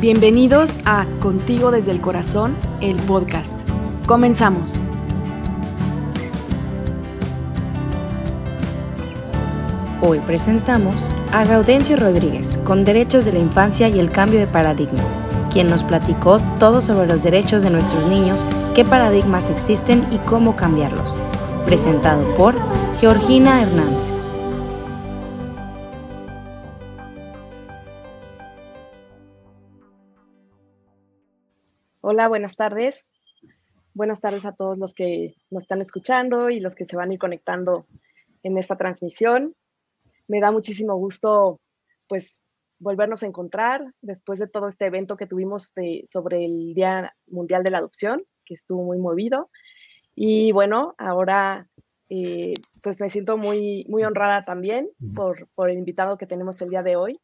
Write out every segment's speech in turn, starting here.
Bienvenidos a Contigo desde el Corazón, el podcast. Comenzamos. Hoy presentamos a Gaudencio Rodríguez con Derechos de la Infancia y el Cambio de Paradigma, quien nos platicó todo sobre los derechos de nuestros niños, qué paradigmas existen y cómo cambiarlos. Presentado por Georgina Hernández. Hola, buenas tardes. Buenas tardes a todos los que nos están escuchando y los que se van a ir conectando en esta transmisión. Me da muchísimo gusto, pues, volvernos a encontrar después de todo este evento que tuvimos sobre el Día Mundial de la Adopción, que estuvo muy movido. Y bueno, ahora, eh, pues, me siento muy, muy honrada también por, por el invitado que tenemos el día de hoy.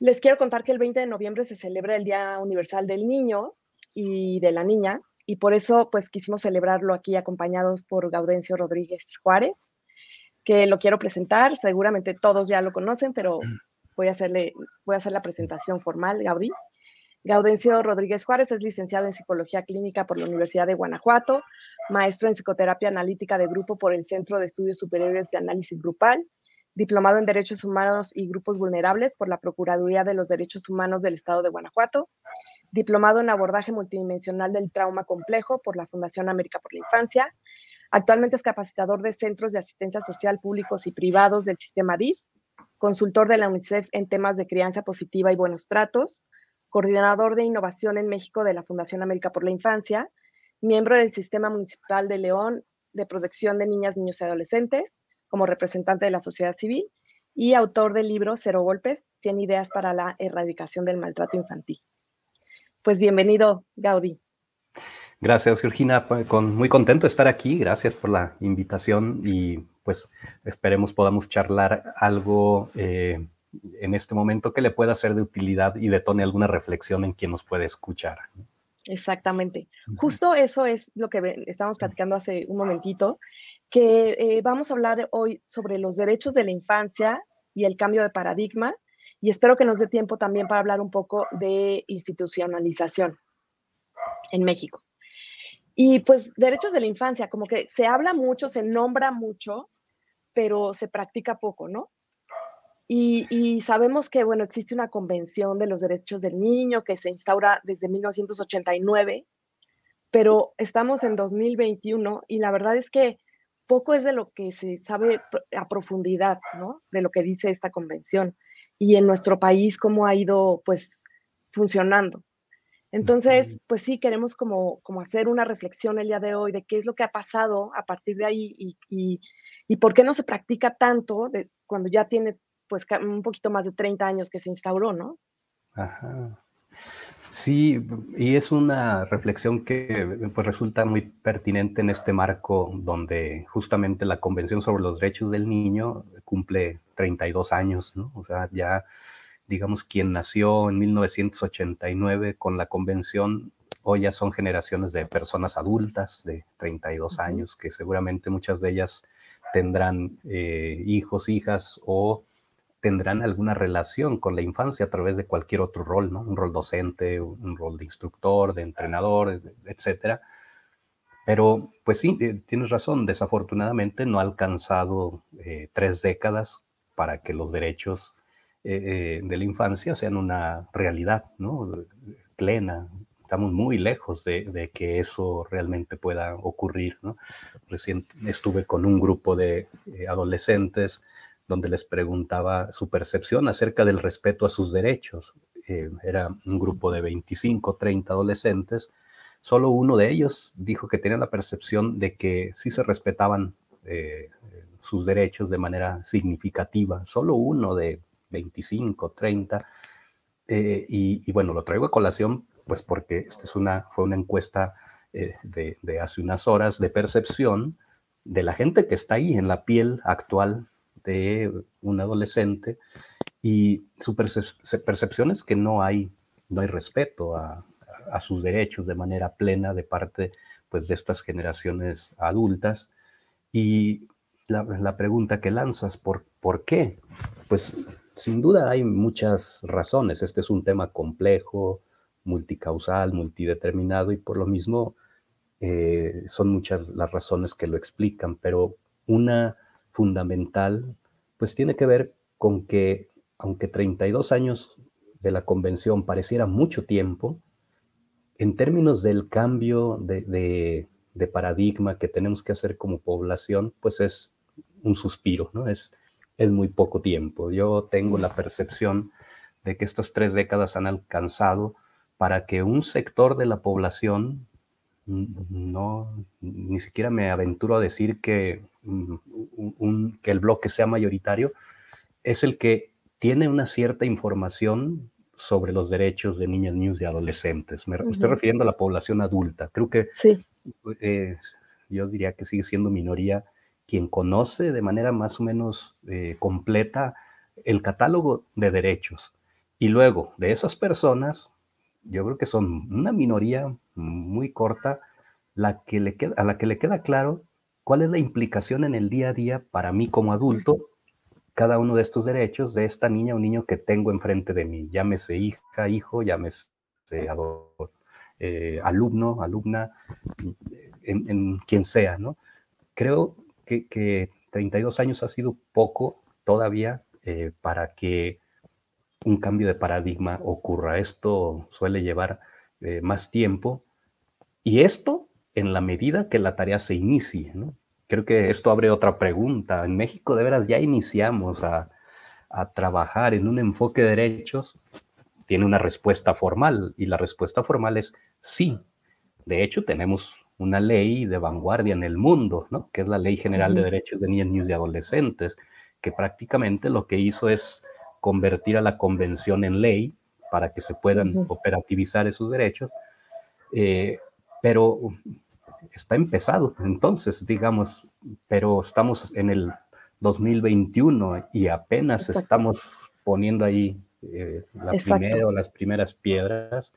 Les quiero contar que el 20 de noviembre se celebra el Día Universal del Niño y de la niña, y por eso pues quisimos celebrarlo aquí acompañados por Gaudencio Rodríguez Juárez, que lo quiero presentar, seguramente todos ya lo conocen, pero voy a hacerle, voy a hacer la presentación formal, Gaudí. Gaudencio Rodríguez Juárez es licenciado en Psicología Clínica por la Universidad de Guanajuato, maestro en Psicoterapia Analítica de Grupo por el Centro de Estudios Superiores de Análisis Grupal, diplomado en Derechos Humanos y Grupos Vulnerables por la Procuraduría de los Derechos Humanos del Estado de Guanajuato, diplomado en abordaje multidimensional del trauma complejo por la Fundación América por la Infancia. Actualmente es capacitador de centros de asistencia social públicos y privados del sistema DIF, consultor de la UNICEF en temas de crianza positiva y buenos tratos, coordinador de innovación en México de la Fundación América por la Infancia, miembro del Sistema Municipal de León de Protección de Niñas, Niños y Adolescentes, como representante de la sociedad civil, y autor del libro Cero Golpes, 100 ideas para la erradicación del maltrato infantil. Pues bienvenido, Gaudí. Gracias, Georgina. Pues, con, muy contento de estar aquí. Gracias por la invitación y pues esperemos podamos charlar algo eh, en este momento que le pueda ser de utilidad y detone alguna reflexión en quien nos puede escuchar. Exactamente. Justo eso es lo que estábamos platicando hace un momentito, que eh, vamos a hablar hoy sobre los derechos de la infancia y el cambio de paradigma y espero que nos dé tiempo también para hablar un poco de institucionalización en México. Y pues derechos de la infancia, como que se habla mucho, se nombra mucho, pero se practica poco, ¿no? Y, sabemos que, bueno, existe una convención de los derechos del niño que se instaura desde 1989, pero estamos en 2021 y la verdad es que poco es de lo que se sabe a profundidad, ¿no? De lo que dice esta convención y en nuestro país cómo ha ido pues funcionando. Entonces, pues sí, queremos como, como hacer una reflexión el día de hoy de qué es lo que ha pasado a partir de ahí y, y, por qué no se practica tanto de, cuando ya tiene pues un poquito más de 30 años que se instauró, ¿no? Ajá. Sí, y es una reflexión que pues, resulta muy pertinente en este marco donde justamente la Convención sobre los Derechos del Niño cumple 32 años, ¿no? O sea, ya, digamos, quien nació en 1989 con la Convención, hoy ya son generaciones de personas adultas de 32 años, que seguramente muchas de ellas tendrán eh, hijos, hijas o tendrán alguna relación con la infancia a través de cualquier otro rol, ¿no? Un rol docente, un rol de instructor, de entrenador, etcétera. Pero, pues sí, eh, tienes razón, desafortunadamente no ha alcanzado eh, tres décadas para que los derechos eh, de la infancia sean una realidad, ¿no? Plena. Estamos muy lejos de, de que eso realmente pueda ocurrir, ¿no? Recién estuve con un grupo de adolescentes donde les preguntaba su percepción acerca del respeto a sus derechos. Eh, era un grupo de 25, 30 adolescentes. Solo uno de ellos dijo que tenía la percepción de que sí se respetaban eh, sus derechos de manera significativa. Solo uno de 25, 30. Eh, y, bueno, lo traigo a colación, pues porque esta es una, fue una encuesta de, de hace unas horas de percepción de la gente que está ahí en la piel actual un adolescente y su percepción es que no hay, no hay respeto a, sus derechos de manera plena de parte pues, de estas generaciones adultas. Y la, pregunta que lanzas, ¿por, ¿por qué? Pues sin duda hay muchas razones. Este es un tema complejo, multicausal, multideterminado y por lo mismo eh, son muchas las razones que lo explican, pero una fundamental pues tiene que ver con que aunque 32 años de la convención pareciera mucho tiempo, en términos del cambio de, paradigma que tenemos que hacer como población, pues es un suspiro, ¿no? Es, es muy poco tiempo. Yo tengo la percepción de que estas tres décadas han alcanzado para que un sector de la población, no, ni siquiera me aventuro a decir que, mm, que el bloque sea mayoritario, es el que tiene una cierta información sobre los derechos de niñas, niños y adolescentes. Me estoy refiriendo a la población adulta. Creo que sí. Eh, yo diría que sigue siendo minoría quien conoce de manera más o menos eh, completa el catálogo de derechos. Y luego, de esas personas, yo creo que son una minoría muy corta la que le queda, a la que le queda claro cuál es la implicación en el día a día para mí como adulto cada uno de estos derechos de esta niña o niño que tengo enfrente de mí, llámese hija, hijo, llámese eh, alumno, alumna, en, quien sea, ¿no? Creo que, 32 años ha sido poco todavía eh, para que un cambio de paradigma ocurra. Esto suele llevar eh, más tiempo y esto en la medida que la tarea se inicie, ¿no? creo que esto abre otra pregunta. En México de veras ya iniciamos a, trabajar en un enfoque de derechos. Tiene una respuesta formal y la respuesta formal es sí. De hecho, tenemos una ley de vanguardia en el mundo, ¿no? que es la Ley General de Derechos de Niños, Niños y Adolescentes, que prácticamente lo que hizo es convertir a la convención en ley para que se puedan operativizar esos derechos. Eh, pero está empezado, entonces, digamos, pero estamos en el 2021 y apenas estamos poniendo ahí eh, la primera o las primeras piedras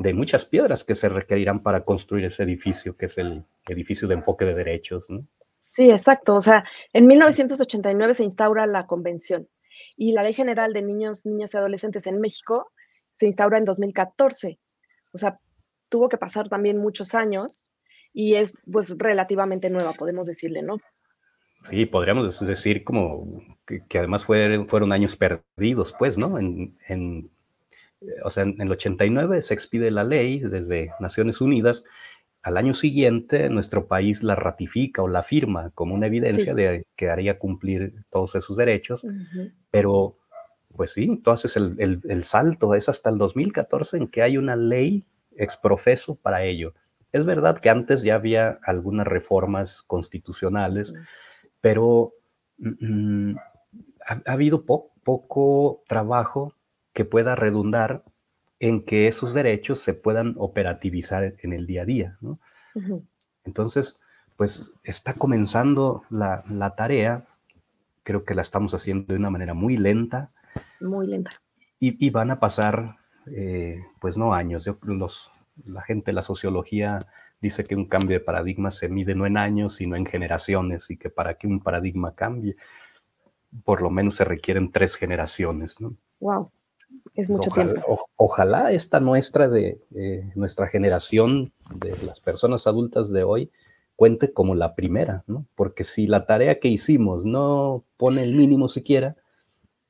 de muchas piedras que se requerirán para construir ese edificio, que es el edificio de enfoque de derechos. Sí, exacto. O sea, en 1989 se instaura la convención y la Ley General de Niños, Niñas y Adolescentes en México se instaura en 2014. O sea, tuvo que pasar también muchos años y es pues relativamente nueva, podemos decirle, ¿no? Sí, podríamos decir como que, además fueron, fueron años perdidos, pues, ¿no? En, en, o sea, en el 89 se expide la ley desde Naciones Unidas, al año siguiente nuestro país la ratifica o la firma como una evidencia de que haría cumplir todos esos derechos, pero pues sí, entonces el, el, el salto es hasta el 2014 en que hay una ley exprofeso para ello. Es verdad que antes ya había algunas reformas constitucionales, pero mm, mm, ha, habido poco trabajo que pueda redundar en que esos derechos se puedan operativizar en el día a día. Entonces, pues está comenzando la, tarea, creo que la estamos haciendo de una manera muy lenta. Muy lenta. Y, van a pasar, eh, pues no años, yo, los, la gente la sociología dice que un cambio de paradigma se mide no en años, sino en generaciones, y que para que un paradigma cambie, por lo menos se requieren tres generaciones. ¿no? Wow, es mucho ojalá, tiempo. ojalá esta nuestra de eh, nuestra generación de las personas adultas de hoy cuente como la primera, ¿no? Porque si la tarea que hicimos no pone el mínimo siquiera,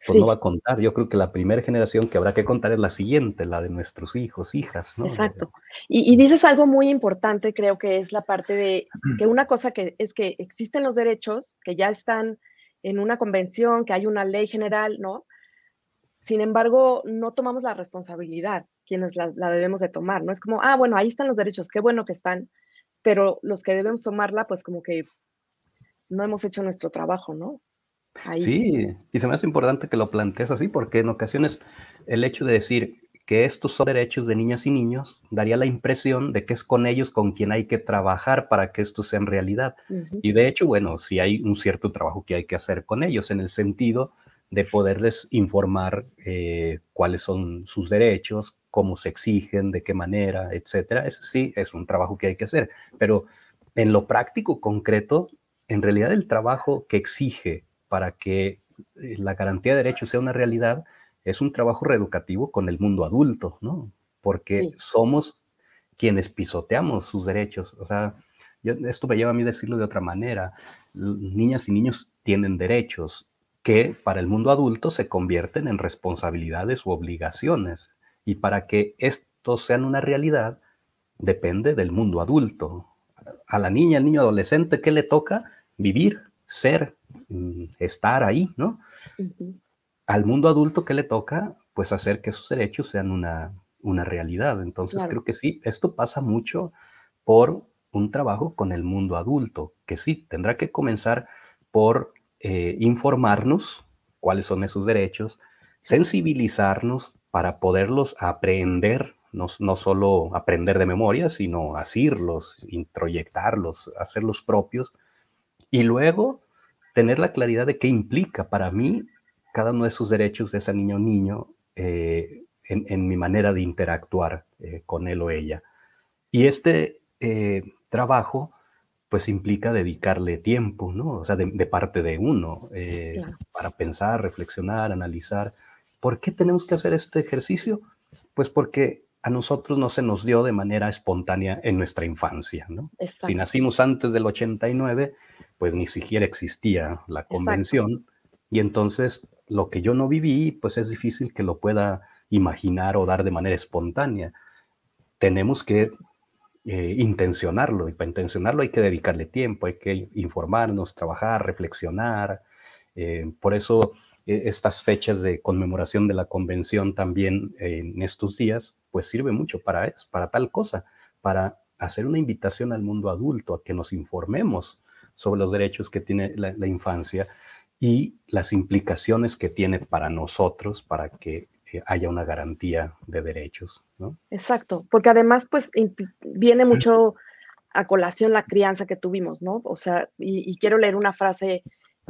pues no va a contar. Yo creo que la primera generación que habrá que contar es la siguiente, la de nuestros hijos, hijas, ¿no? Exacto. Y, dices algo muy importante, creo que es la parte de que una cosa que es que existen los derechos, que ya están en una convención, que hay una ley general, ¿no? Sin embargo, no tomamos la responsabilidad, quienes la, la debemos de tomar, ¿no? Es como, ah, bueno, ahí están los derechos, qué bueno que están, pero los que debemos tomarla, pues como que no hemos hecho nuestro trabajo, ¿no? Sí, y se me hace importante que lo plantees así, porque en ocasiones el hecho de decir que estos son derechos de niñas y niños daría la impresión de que es con ellos con quien hay que trabajar para que esto sea en realidad. Y de hecho, bueno, sí hay un cierto trabajo que hay que hacer con ellos en el sentido de poderles informar eh, cuáles son sus derechos, cómo se exigen, de qué manera, etcétera. Eso sí es un trabajo que hay que hacer, pero en lo práctico, concreto, en realidad el trabajo que exige para que eh, la garantía de derechos sea una realidad, es un trabajo reeducativo con el mundo adulto, ¿no? Porque somos quienes pisoteamos sus derechos. O sea, esto me lleva a mí decirlo de otra manera. Niñas y niños tienen derechos que para el mundo adulto se convierten en responsabilidades u obligaciones. Y para que estos sean una realidad, depende del mundo adulto. A la niña, al niño adolescente, ¿qué le toca? Vivir, ser, estar ahí, ¿no? Al mundo adulto, ¿qué le toca? Pues hacer que sus derechos sean una, una realidad. Entonces creo que sí, esto pasa mucho por un trabajo con el mundo adulto, que sí, tendrá que comenzar por eh, informarnos cuáles son esos derechos, sensibilizarnos para poderlos aprender, no, no solo aprender de memoria, sino asirlos, introyectarlos, hacerlos propios, y luego tener la claridad de qué implica para mí cada uno de esos derechos de esa niña o niño eh, en, mi manera de interactuar eh, con él o ella. Y este trabajo pues implica dedicarle tiempo, ¿no? O sea, de, parte de uno, eh, para pensar, reflexionar, analizar. ¿Por qué tenemos que hacer este ejercicio? Pues porque a nosotros no se nos dio de manera espontánea en nuestra infancia, ¿no? Si nacimos antes del 89, pues ni siquiera existía la convención y entonces lo que yo no viví, pues es difícil que lo pueda imaginar o dar de manera espontánea. Tenemos que eh, intencionarlo. Y para intencionarlo hay que dedicarle tiempo, hay que informarnos, trabajar, reflexionar. Eh, por eso eh, estas fechas de conmemoración de la convención también en estos días, pues sirve mucho para, para tal cosa, para hacer una invitación al mundo adulto a que nos informemos sobre los derechos que tiene la infancia y las implicaciones que tiene para nosotros, para que haya una garantía de derechos, ¿no? Exacto, porque además pues viene mucho a colación la crianza que tuvimos, ¿no? O sea, y, quiero leer una frase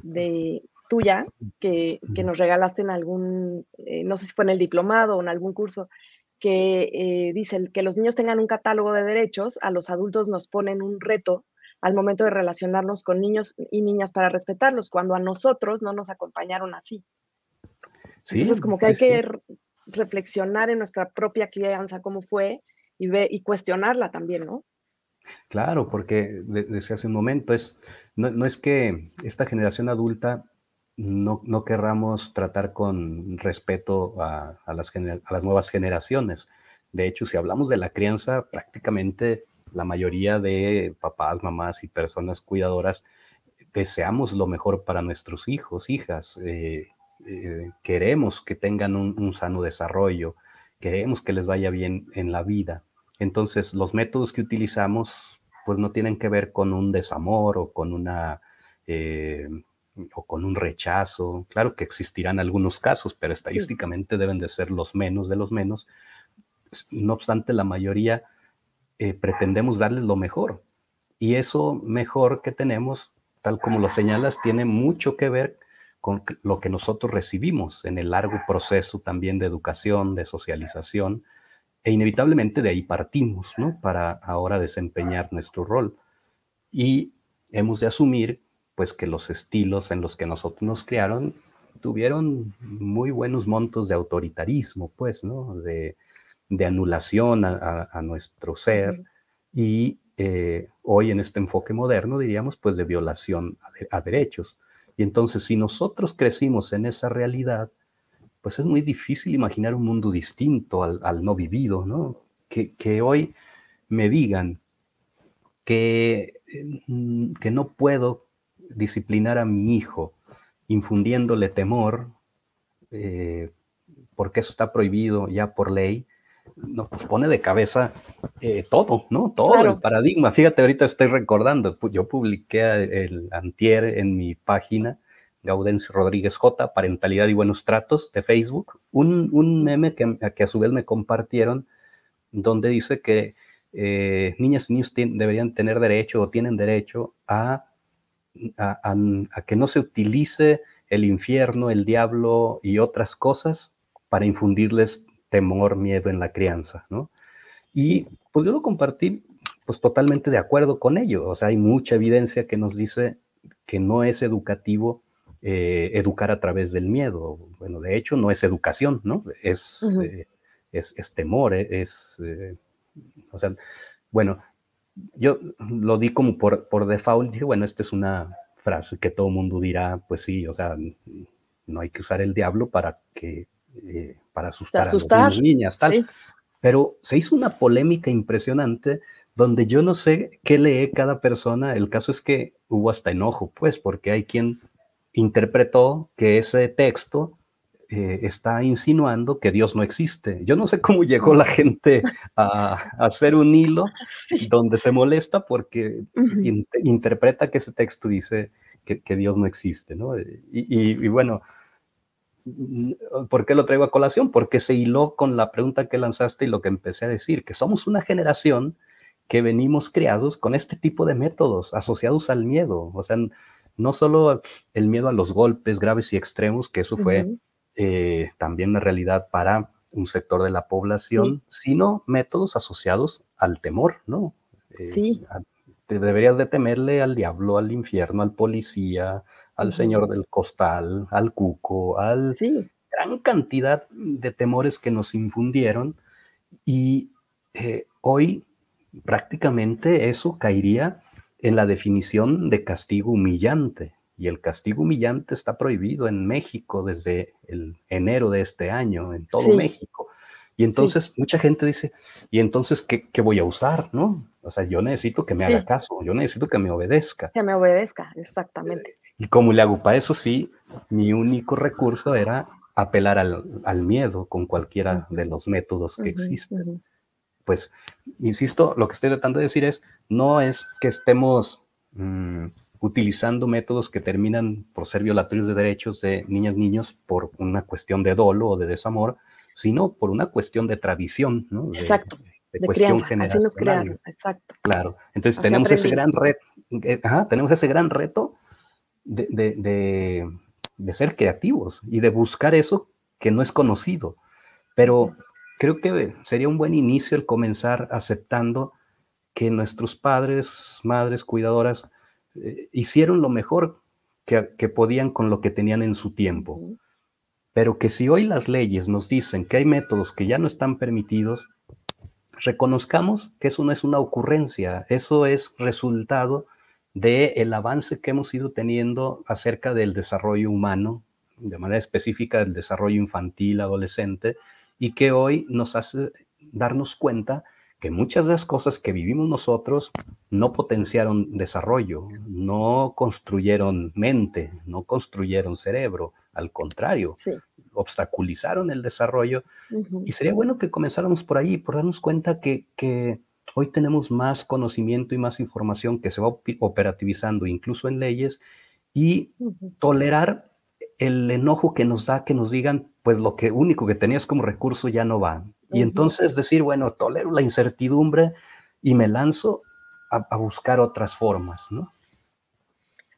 de tuya que, nos regalaste en algún, eh, no sé si fue en el diplomado o en algún curso, que eh, dice que los niños tengan un catálogo de derechos, a los adultos nos ponen un reto al momento de relacionarnos con niños y niñas para respetarlos, cuando a nosotros no nos acompañaron así. Entonces, como que hay que reflexionar en nuestra propia crianza cómo fue y, ve, y cuestionarla también, ¿no? Claro, porque desde hace un momento es, no, es que esta generación adulta no, no querramos tratar con respeto a, las a las nuevas generaciones. De hecho, si hablamos de la crianza, prácticamente la mayoría de papás, mamás y personas cuidadoras deseamos lo mejor para nuestros hijos, hijas. Eh, eh, queremos que tengan un, sano desarrollo, queremos que les vaya bien en la vida. Entonces, los métodos que utilizamos, pues no tienen que ver con un desamor o con una... Eh, o con un rechazo. Claro que existirán algunos casos, pero estadísticamente deben de ser los menos de los menos. No obstante, la mayoría eh, pretendemos darles lo mejor. Y eso mejor que tenemos, tal como lo señalas, tiene mucho que ver con lo que nosotros recibimos en el largo proceso también de educación, de socialización, e inevitablemente de ahí partimos, ¿no? Para ahora desempeñar nuestro rol. Y hemos de asumir, pues, que los estilos en los que nosotros nos criaron tuvieron muy buenos montos de autoritarismo, pues, ¿no? De, anulación a, nuestro ser y eh, hoy en este enfoque moderno diríamos, pues, de violación a derechos. Y entonces, si nosotros crecimos en esa realidad, pues es muy difícil imaginar un mundo distinto al, no vivido, ¿no? Que, hoy me digan que, mm, que no puedo disciplinar a mi hijo infundiéndole temor, eh, porque eso está prohibido ya por ley, nos pone de cabeza eh, todo, ¿no? Todo el paradigma. Fíjate, ahorita estoy recordando, yo publiqué el antier en mi página, Gaudencio Rodríguez J, Parentalidad y Buenos Tratos de Facebook, un, meme que, que, a su vez me compartieron, donde dice que eh, niñas y niños deberían tener derecho o tienen derecho a, a que no se utilice el infierno, el diablo y otras cosas para infundirles temor, miedo en la crianza, ¿no? Y pues yo lo compartí pues totalmente de acuerdo con ello. O sea, hay mucha evidencia que nos dice que no es educativo eh, educar a través del miedo. Bueno, de hecho no es educación, ¿no? Es, eh, es, temor, es, o sea, bueno, yo lo di como por, por default, dije, bueno, esta es una frase que todo mundo dirá, pues sí, o sea, no hay que usar el diablo para que, para asustar, a las niñas, tal. Pero se hizo una polémica impresionante donde yo no sé qué lee cada persona. El caso es que hubo hasta enojo, pues, porque hay quien interpretó que ese texto eh, está insinuando que Dios no existe. Yo no sé cómo llegó la gente a, hacer un hilo donde se molesta porque interpreta que ese texto dice que, Dios no existe, ¿no? y bueno, ¿Por qué lo traigo a colación? Porque se hiló con la pregunta que lanzaste y lo que empecé a decir, que somos una generación que venimos criados con este tipo de métodos asociados al miedo. O sea, no solo el miedo a los golpes graves y extremos, que eso fue eh, también una realidad para un sector de la población, sino métodos asociados al temor, ¿no? Eh, sí. te deberías de temerle al diablo, al infierno, al policía, al señor del costal, al cuco, al gran cantidad de temores que nos infundieron y eh, hoy prácticamente eso caería en la definición de castigo humillante. Y el castigo humillante está prohibido en México desde el enero de este año, en todo México. Y entonces mucha gente dice, ¿y entonces qué, qué, voy a usar? ¿no? O sea, yo necesito que me haga caso, yo necesito que me obedezca. Que me obedezca, exactamente. Y como le hago para eso, sí, mi único recurso era apelar al, al miedo con cualquiera de los métodos que existen. Pues, insisto, lo que estoy tratando de decir es, no es que estemos mm, utilizando métodos que terminan por ser violatorios de derechos de niñas, niños por una cuestión de dolo o de desamor, sino por una cuestión de tradición, ¿no? Exacto. De, cuestión generacional. Exacto. Claro. Entonces tenemos ese gran reto, eh, tenemos ese gran reto de, ser creativos y de buscar eso que no es conocido. Pero creo que sería un buen inicio el comenzar aceptando que nuestros padres, madres, cuidadoras, eh, hicieron lo mejor que, que, podían con lo que tenían en su tiempo. Pero que si hoy las leyes nos dicen que hay métodos que ya no están permitidos, reconozcamos que eso no es una ocurrencia, eso es resultado del el avance que hemos ido teniendo acerca del desarrollo humano, de manera específica del desarrollo infantil, adolescente, y que hoy nos hace darnos cuenta que muchas de las cosas que vivimos nosotros no potenciaron desarrollo, no construyeron mente, no construyeron cerebro, al contrario, obstaculizaron el desarrollo. Y sería bueno que comenzáramos por ahí, por darnos cuenta que, que, hoy tenemos más conocimiento y más información que se va operativizando incluso en leyes y tolerar el enojo que nos da que nos digan, pues lo que único que tenías como recurso ya no va. Y entonces decir, bueno, tolero la incertidumbre y me lanzo a, buscar otras formas, ¿no?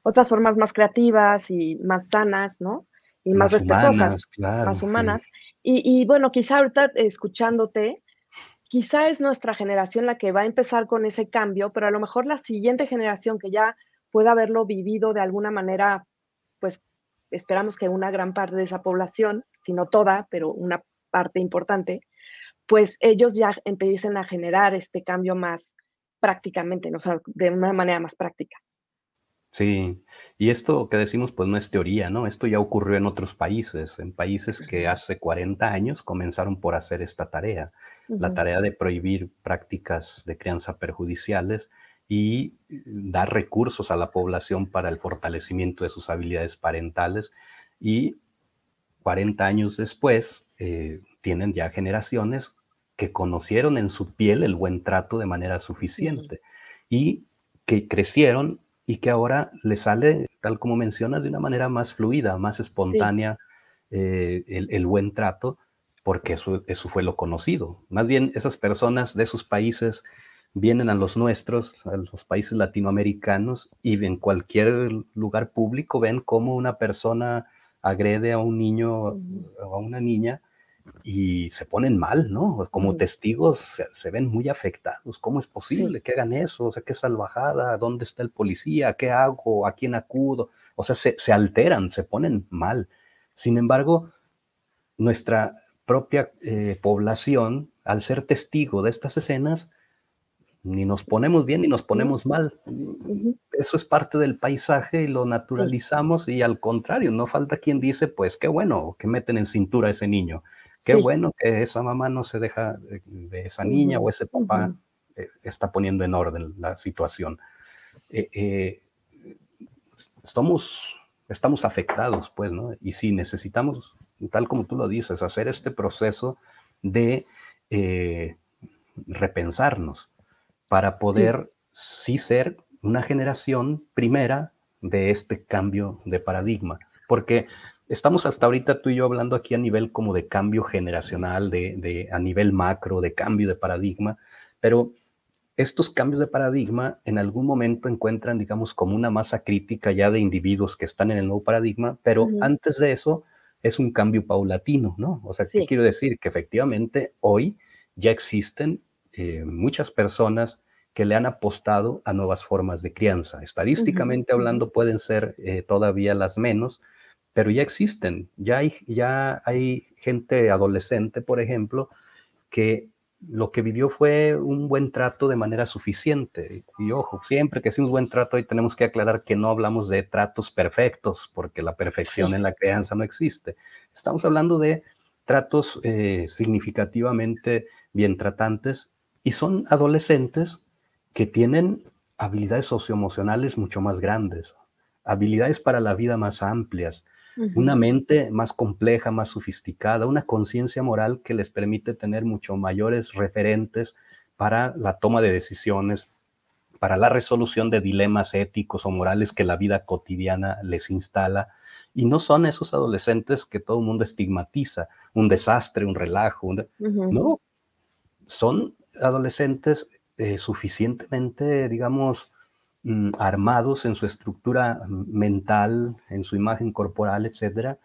Otras formas más creativas y más sanas, ¿no? Y más, respetuosas, más humanas. Y, bueno, quizá ahorita escuchándote, quizá es nuestra generación la que va a empezar con ese cambio, pero a lo mejor la siguiente generación que ya pueda haberlo vivido de alguna manera, pues esperamos que una gran parte de esa población, si no toda, pero una parte importante, pues ellos ya empiecen a generar este cambio más prácticamente, o sea, de una manera más práctica. Sí, y esto que decimos pues no es teoría, ¿no? Esto ya ocurrió en otros países, en países que hace 40 años comenzaron por hacer esta tarea, la tarea de prohibir prácticas de crianza perjudiciales y dar recursos a la población para el fortalecimiento de sus habilidades parentales y 40 años después eh, tienen ya generaciones que conocieron en su piel el buen trato de manera suficiente y que crecieron y que ahora le sale, tal como mencionas, de una manera más fluida, más espontánea eh, el, buen trato, porque eso, eso fue lo conocido. Más bien, esas personas de esos países vienen a los nuestros, a los países latinoamericanos, y en cualquier lugar público ven cómo una persona agrede a un niño o a una niña y se ponen mal, ¿no? Como testigos se, ven muy afectados. ¿Cómo es posible que hagan eso? O sea, qué salvajada, ¿dónde está el policía? ¿Qué hago? ¿A quién acudo? O sea, se, se alteran, se ponen mal. Sin embargo, nuestra propia eh, población, al ser testigo de estas escenas, ni nos ponemos bien ni nos ponemos mal. Eso es parte del paisaje y lo naturalizamos y al contrario, no falta quien dice, pues qué bueno que meten en cintura a ese niño, qué bueno que esa mamá no se deja de, esa niña o ese papá eh, está poniendo en orden la situación. Eh, eh, estamos, estamos afectados, pues, ¿no? Y si necesitamos, tal como tú lo dices, hacer este proceso de repensarnos para poder sí. ser una generación primera de este cambio de paradigma. Porque estamos hasta ahorita tú y yo hablando aquí a nivel como de cambio generacional, de, a nivel macro, de cambio de paradigma, pero estos cambios de paradigma en algún momento encuentran, digamos, como una masa crítica ya de individuos que están en el nuevo paradigma, pero antes de eso es un cambio paulatino, ¿no? O sea, ¿qué quiero decir? Que efectivamente hoy ya existen eh, muchas personas que le han apostado a nuevas formas de crianza. Estadísticamente hablando pueden ser eh, todavía las menos, pero ya existen. Ya hay, ya hay gente adolescente, por ejemplo, que lo que vivió fue un buen trato de manera suficiente. Y ojo, siempre que decimos buen trato, ahí tenemos que aclarar que no hablamos de tratos perfectos, porque la perfección en la crianza no existe. Estamos hablando de tratos eh, significativamente bien tratantes y son adolescentes que tienen habilidades socioemocionales mucho más grandes, habilidades para la vida más amplias, una mente más compleja, más sofisticada, una conciencia moral que les permite tener mucho mayores referentes para la toma de decisiones, para la resolución de dilemas éticos o morales que la vida cotidiana les instala. Y no son esos adolescentes que todo el mundo estigmatiza, un desastre, un relajo. No, son adolescentes eh, suficientemente, digamos, armados en su estructura mental, en su imagen corporal, etcétera,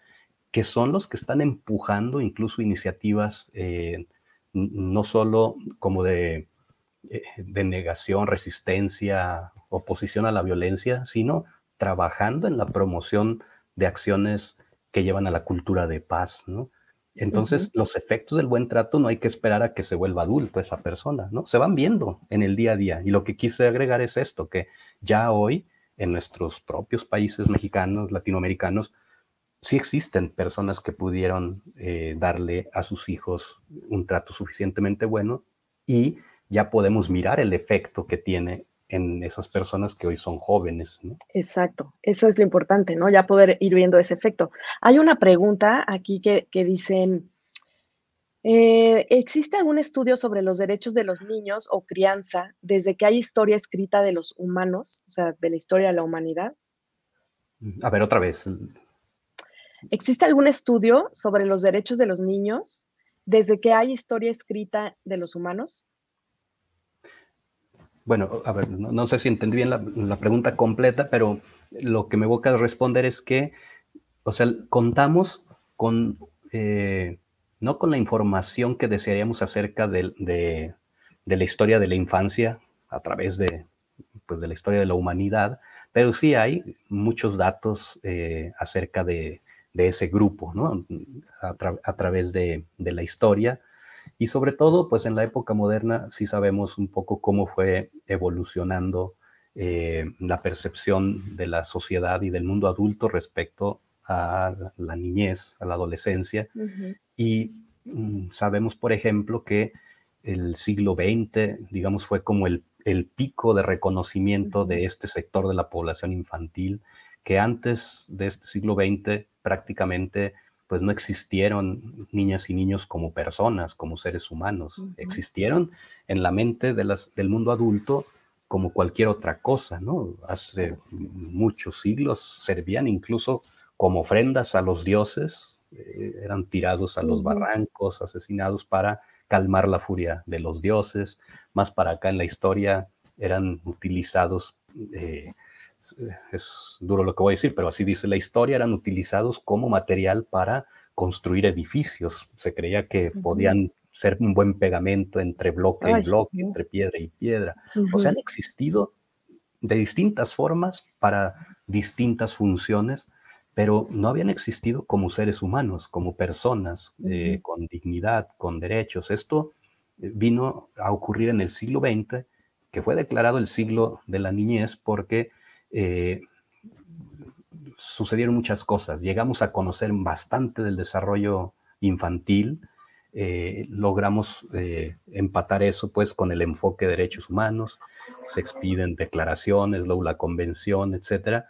que son los que están empujando incluso iniciativas eh, no solo como de, eh, de negación, resistencia, oposición a la violencia, sino trabajando en la promoción de acciones que llevan a la cultura de paz, ¿no? Entonces, los efectos del buen trato no hay que esperar a que se vuelva adulto esa persona, ¿no? Se van viendo en el día a día. Y lo que quise agregar es esto, que ya hoy en nuestros propios países mexicanos, latinoamericanos, sí existen personas que pudieron eh, darle a sus hijos un trato suficientemente bueno y ya podemos mirar el efecto que tiene en esas personas que hoy son jóvenes. ¿no? Exacto, eso es lo importante, ¿no? Ya poder ir viendo ese efecto. Hay una pregunta aquí que, que dicen, eh, ¿existe algún estudio sobre los derechos de los niños o crianza desde que hay historia escrita de los humanos, o sea, de la historia de la humanidad? A ver, otra vez. ¿Existe algún estudio sobre los derechos de los niños desde que hay historia escrita de los humanos? Bueno, a ver, no, sé si entendí bien la, pregunta completa, pero lo que me voy a responder es que, o sea, contamos con, eh, no con la información que desearíamos acerca de, la historia de la infancia a través de, pues, de la historia de la humanidad, pero sí hay muchos datos eh, acerca de, ese grupo, ¿no? A, través de, la historia y sobre todo, pues en la época moderna sí sabemos un poco cómo fue evolucionando eh, la percepción de la sociedad y del mundo adulto respecto a la niñez, a la adolescencia. Y mm, sabemos, por ejemplo, que el siglo XX, digamos, fue como el, el pico de reconocimiento de este sector de la población infantil, que antes de este siglo XX prácticamente pues no existieron niñas y niños como personas, como seres humanos. Existieron en la mente de las, del mundo adulto como cualquier otra cosa, ¿no? Hace muchos siglos servían incluso como ofrendas a los dioses, eh, eran tirados a los barrancos, asesinados para calmar la furia de los dioses. Más para acá en la historia eran utilizados eh, es duro lo que voy a decir, pero así dice la historia, eran utilizados como material para construir edificios. Se creía que podían ser un buen pegamento entre bloque y bloque, entre piedra y piedra. O sea, han existido de distintas formas para distintas funciones, pero no habían existido como seres humanos, como personas, eh, con dignidad, con derechos. Esto eh, vino a ocurrir en el siglo XX, que fue declarado el siglo de la niñez porque eh, sucedieron muchas cosas. Llegamos a conocer bastante del desarrollo infantil, eh, logramos eh, empatar eso pues con el enfoque de derechos humanos, se expiden declaraciones, luego la convención, etcétera,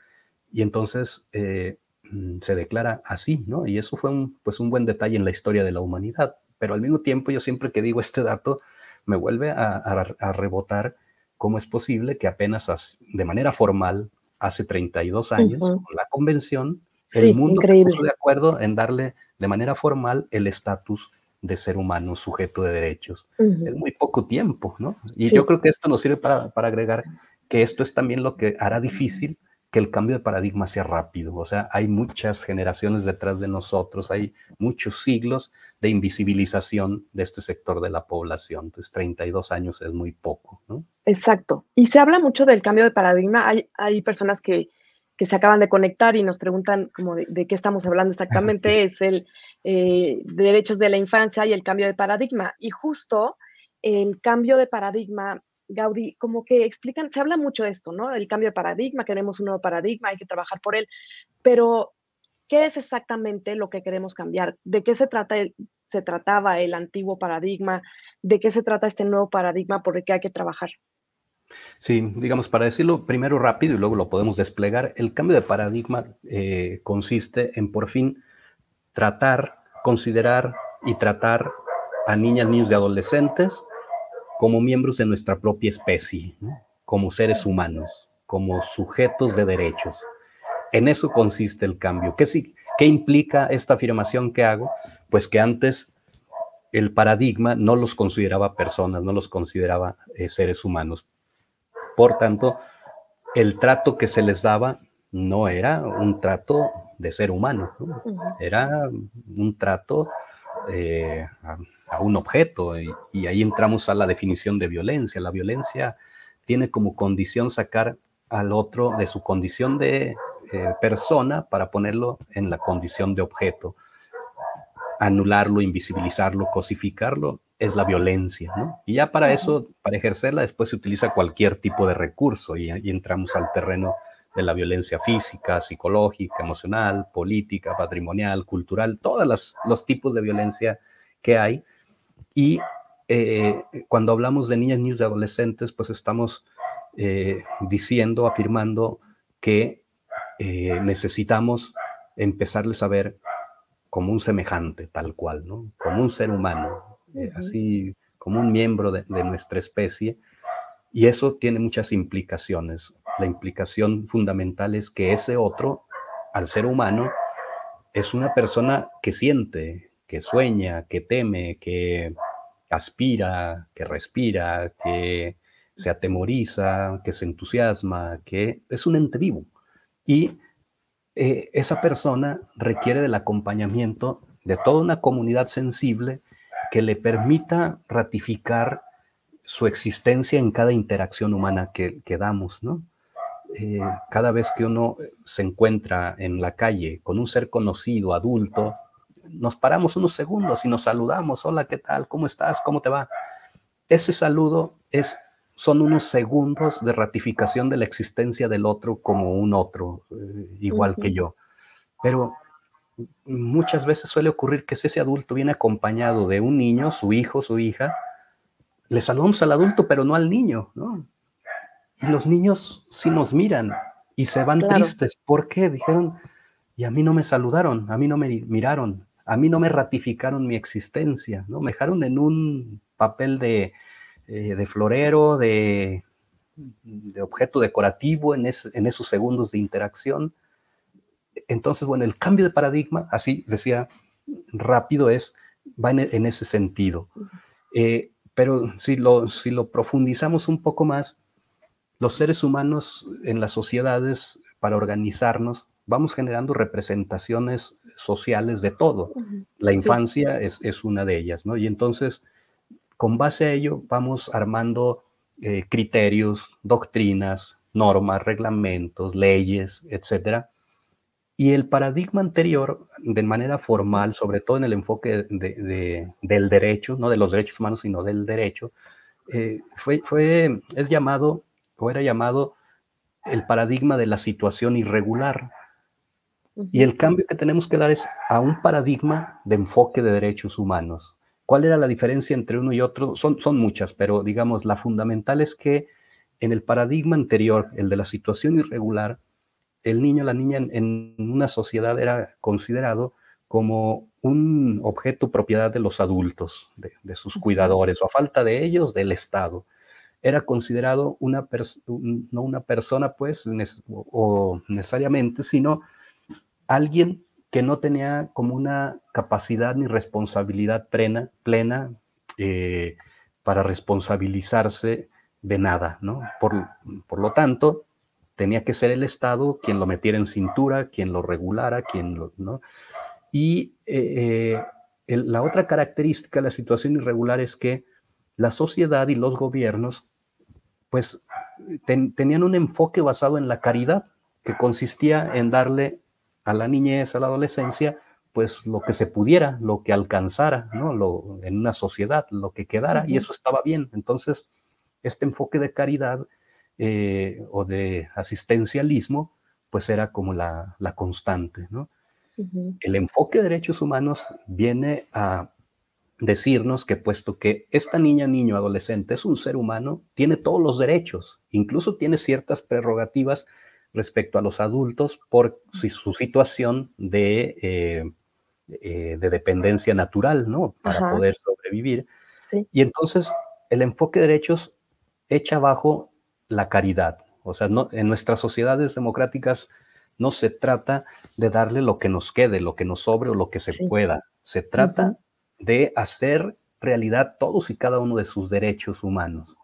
y entonces eh, mm, se declara así, ¿no? Y eso fue un, pues un buen detalle en la historia de la humanidad, pero al mismo tiempo yo siempre que digo este dato me vuelve a, a rebotar cómo es posible que apenas de manera formal hace 32 años, con la convención, el mundo se puso de acuerdo en darle de manera formal el estatus de ser humano sujeto de derechos. Es muy poco tiempo, ¿no? Y yo creo que esto nos sirve para, para, agregar que esto es también lo que hará difícil que el cambio de paradigma sea rápido. O sea, hay muchas generaciones detrás de nosotros, hay muchos siglos de invisibilización de este sector de la población. Entonces, 32 años es muy poco, ¿no? Exacto. Y se habla mucho del cambio de paradigma. Hay, hay personas que, se acaban de conectar y nos preguntan como de, qué estamos hablando exactamente. es el eh, derechos de la infancia y el cambio de paradigma. Y justo el cambio de paradigma, Gaudí, como que explican, se habla mucho de esto, ¿no? El cambio de paradigma, queremos un nuevo paradigma, hay que trabajar por él. Pero, ¿qué es exactamente lo que queremos cambiar? ¿De qué se trata se trataba el antiguo paradigma? ¿De qué se trata este nuevo paradigma por el que hay que trabajar? Sí, digamos, para decirlo primero rápido y luego lo podemos desplegar, el cambio de paradigma eh, consiste en por fin tratar, considerar y tratar a niñas, niños y adolescentes como miembros de nuestra propia especie, como seres humanos, como sujetos de derechos. En eso consiste el cambio. ¿Qué, ¿Qué implica esta afirmación que hago? Pues que antes el paradigma no los consideraba personas, no los consideraba eh, seres humanos. Por tanto, el trato que se les daba no era un trato de ser humano, era un trato eh, a, un objeto y, ahí entramos a la definición de violencia. La violencia tiene como condición sacar al otro de su condición de eh, persona para ponerlo en la condición de objeto, anularlo, invisibilizarlo, cosificarlo es la violencia, ¿no? Y ya para eso, para ejercerla, después se utiliza cualquier tipo de recurso y, entramos al terreno de la violencia física, psicológica, emocional, política, patrimonial, cultural, todos los tipos de violencia que hay. Y eh, cuando hablamos de niñas, niños y adolescentes, pues estamos eh, diciendo, afirmando que eh, necesitamos empezarles a ver como un semejante, tal cual, ¿no? Como un ser humano, así como un miembro de, nuestra especie. Y eso tiene muchas implicaciones. La implicación fundamental es que ese otro, al ser humano, es una persona que siente, que sueña, que teme, que aspira, que respira, que se atemoriza, que se entusiasma, que es un ente vivo. Y eh, esa persona requiere del acompañamiento de toda una comunidad sensible que le permita ratificar su existencia en cada interacción humana que, damos, ¿no? Eh, cada vez que uno se encuentra en la calle con un ser conocido, adulto, nos paramos unos segundos y nos saludamos, hola, ¿qué tal? ¿Cómo estás? ¿Cómo te va? Ese saludo es, son unos segundos de ratificación de la existencia del otro como un otro, eh, igual que yo. Pero muchas veces suele ocurrir que si ese adulto viene acompañado de un niño, su hijo, su hija, le saludamos al adulto, pero no al niño, ¿no? Y los niños sí nos miran y se van tristes. ¿Por qué? Dijeron, y a mí no me saludaron, a mí no me miraron, a mí no me ratificaron mi existencia, ¿no? Me dejaron en un papel de, eh, florero, de, objeto decorativo en, esos segundos de interacción entonces, bueno, el cambio de paradigma, así decía rápido, es, va en, ese sentido. Eh, pero si lo profundizamos un poco más, los seres humanos en las sociedades, para organizarnos, vamos generando representaciones sociales de todo. La infancia es, es, una de ellas, ¿no? Y entonces, con base a ello, vamos armando eh, criterios, doctrinas, normas, reglamentos, leyes, etcétera. Y el paradigma anterior, de manera formal, sobre todo en el enfoque de, del derecho, no de los derechos humanos, sino del derecho, eh, fue, fue, es llamado, o era llamado, el paradigma de la situación irregular. Y el cambio que tenemos que dar es a un paradigma de enfoque de derechos humanos. ¿Cuál era la diferencia entre uno y otro? Son, son muchas, pero digamos, la fundamental es que en el paradigma anterior, el de la situación irregular, el niño, la niña en, una sociedad era considerado como un objeto propiedad de los adultos, de, sus cuidadores, o a falta de ellos, del Estado. Era considerado una no una persona, pues, o necesariamente, sino alguien que no tenía como una capacidad ni responsabilidad plena, plena eh, para responsabilizarse de nada, ¿no? Por, por, lo tanto, tenía que ser el Estado quien lo metiera en cintura, quien lo regulara, quien lo, ¿no? Y eh, eh, la otra característica de la situación irregular es que la sociedad y los gobiernos, pues, tenían un enfoque basado en la caridad, que consistía en darle a la niñez, a la adolescencia, pues lo que se pudiera, lo que alcanzara, ¿no? Lo, en una sociedad, lo que quedara, y eso estaba bien. Entonces, este enfoque de caridad eh, o de asistencialismo, pues era como la, la constante, ¿no? El enfoque de derechos humanos viene a decirnos que puesto que esta niña, niño, adolescente es un ser humano, tiene todos los derechos, incluso tiene ciertas prerrogativas respecto a los adultos por su situación de, eh, eh, de dependencia natural, ¿no? Para poder sobrevivir. Y entonces el enfoque de derechos echa abajo la caridad. O sea, no, en nuestras sociedades democráticas no se trata de darle lo que nos quede, lo que nos sobre o lo que se pueda. Se trata de hacer realidad todos y cada uno de sus derechos humanos.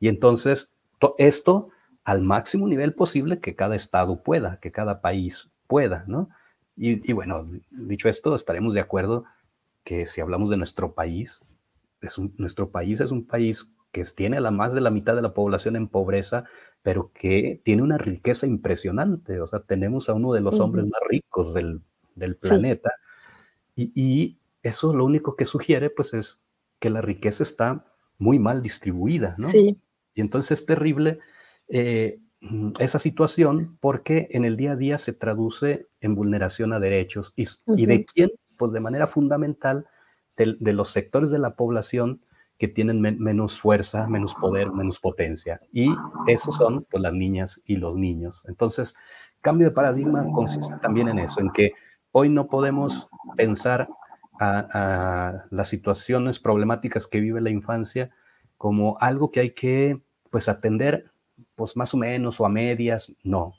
Y entonces, esto al máximo nivel posible que cada estado pueda, que cada país pueda, ¿no? Y, bueno, dicho esto, estaremos de acuerdo que si hablamos de nuestro país, es nuestro país es un país que tiene a la más de la mitad de la población en pobreza, pero que tiene una riqueza impresionante. O sea, tenemos a uno de los hombres más ricos del, planeta. Y, y, eso lo único que sugiere, pues, es que la riqueza está muy mal distribuida, ¿no? Sí. Y entonces es terrible eh, mm, esa situación porque en el día a día se traduce en vulneración a derechos. ¿Y, ¿y de quién? Pues de manera fundamental de, de, los sectores de la población que tienen menos fuerza, menos poder, menos potencia. Y esos son pues, las niñas y los niños. Entonces, cambio de paradigma consiste también en eso, en que hoy no podemos pensar a, a las situaciones problemáticas que vive la infancia como algo que hay que pues atender pues más o menos o a medias, no.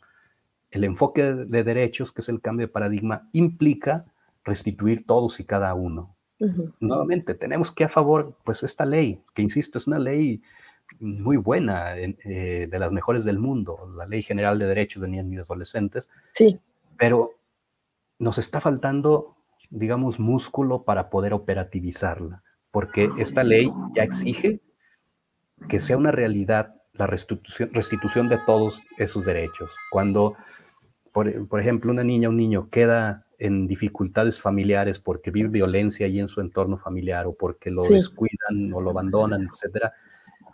El enfoque de, derechos, que es el cambio de paradigma, implica restituir todos y cada uno. Nuevamente, tenemos que a favor, pues esta ley, que insisto, es una ley muy buena, eh, de las mejores del mundo, la Ley General de Derechos de Niños y Adolescentes. Sí. Pero nos está faltando, digamos, músculo para poder operativizarla, porque esta ley ya exige que sea una realidad la restitución, restitución de todos esos derechos. Cuando, por, por, ejemplo, una niña o un niño queda en dificultades familiares porque vive violencia ahí en su entorno familiar o porque lo descuidan o lo abandonan, etcétera,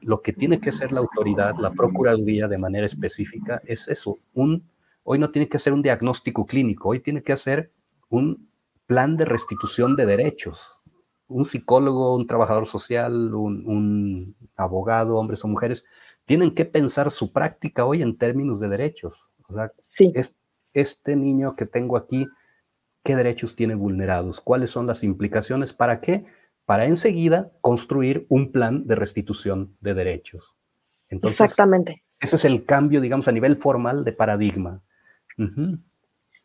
lo que tiene que hacer la autoridad, la Procuraduría de manera específica es eso. Un, hoy no tiene que hacer un diagnóstico clínico, hoy tiene que hacer un plan de restitución de derechos. Un psicólogo, un trabajador social, un, un abogado, hombres o mujeres, tienen que pensar su práctica hoy en términos de derechos. O sea, es, este niño que tengo aquí, ¿qué derechos tiene vulnerados? ¿Cuáles son las implicaciones? ¿Para qué? Para enseguida construir un plan de restitución de derechos. Entonces, Exactamente. Ese es el cambio, digamos, a nivel formal de paradigma.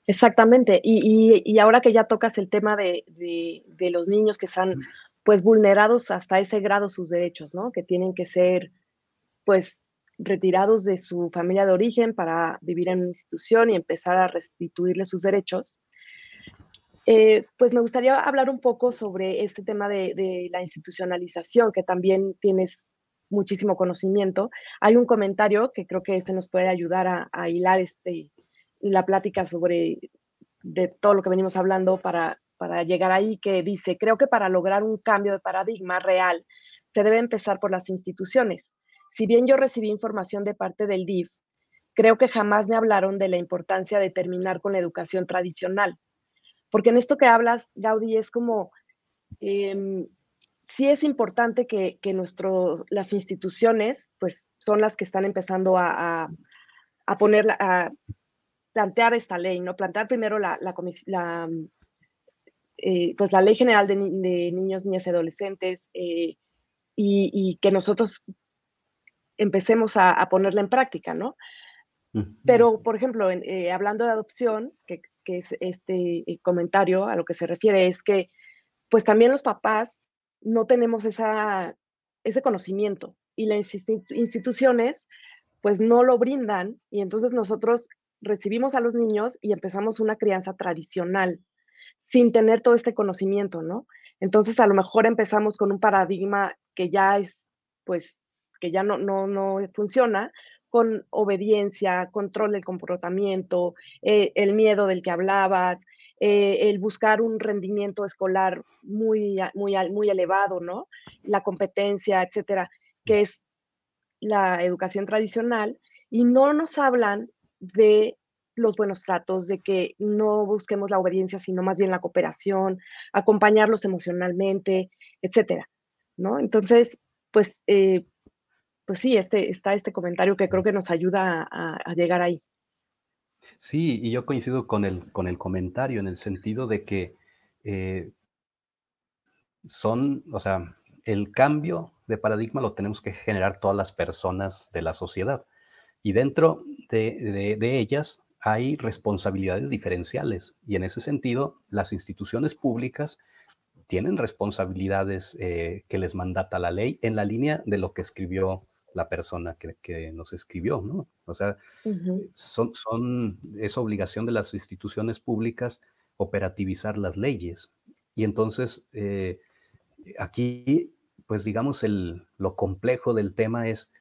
Exactamente. Y, ahora que ya tocas el tema de, de los niños que están pues vulnerados hasta ese grado sus derechos, ¿no? Que tienen que ser pues retirados de su familia de origen para vivir en una institución y empezar a restituirle sus derechos. Eh, pues me gustaría hablar un poco sobre este tema de, la institucionalización, que también tienes muchísimo conocimiento. Hay un comentario que creo que se nos puede ayudar a, hilar este, la plática sobre de todo lo que venimos hablando para, para llegar ahí, que dice, creo que para lograr un cambio de paradigma real, se debe empezar por las instituciones. Si bien yo recibí información de parte del DIF, creo que jamás me hablaron de la importancia de terminar con la educación tradicional porque en esto que hablas, Gaudí, es como, em, sí es importante que, que nuestro, las instituciones, pues son las que están empezando a, a, poner, a plantear esta ley, ¿no? Plantear primero la, la, la eh, pues la Ley General de, Niños, Niñas y Adolescentes eh, y, que nosotros empecemos a, ponerla en práctica, ¿no? Pero, por ejemplo, eh, hablando de adopción, que que es este eh, comentario a lo que se refiere, es que pues también los papás no tenemos esa, ese conocimiento y las instituciones pues no lo brindan y entonces nosotros recibimos a los niños y empezamos una crianza tradicional sin tener todo este conocimiento, ¿no? Entonces a lo mejor empezamos con un paradigma que ya es, pues, que ya no, no, no funciona, con obediencia, control del comportamiento, eh, el miedo del que hablabas, eh, el buscar un rendimiento escolar muy, muy, muy elevado, ¿no? La competencia, etcétera, que es la educación tradicional, y no nos hablan de los buenos tratos, de que no busquemos la obediencia, sino más bien la cooperación, acompañarlos emocionalmente, etcétera, ¿no? Entonces, pues eh, pues sí, este, está este comentario que creo que nos ayuda a, llegar ahí. Sí, y yo coincido con el, con el comentario en el sentido de que eh, son, o sea, el cambio de paradigma lo tenemos que generar todas las personas de la sociedad. Y dentro de, ellas hay responsabilidades diferenciales. Y en ese sentido, las instituciones públicas tienen responsabilidades eh, que les mandata la ley en la línea de lo que escribió la persona que, nos escribió, ¿no? O sea, son, son, es obligación de las instituciones públicas operativizar las leyes. Y entonces, eh, aquí, pues digamos, el, lo complejo del tema es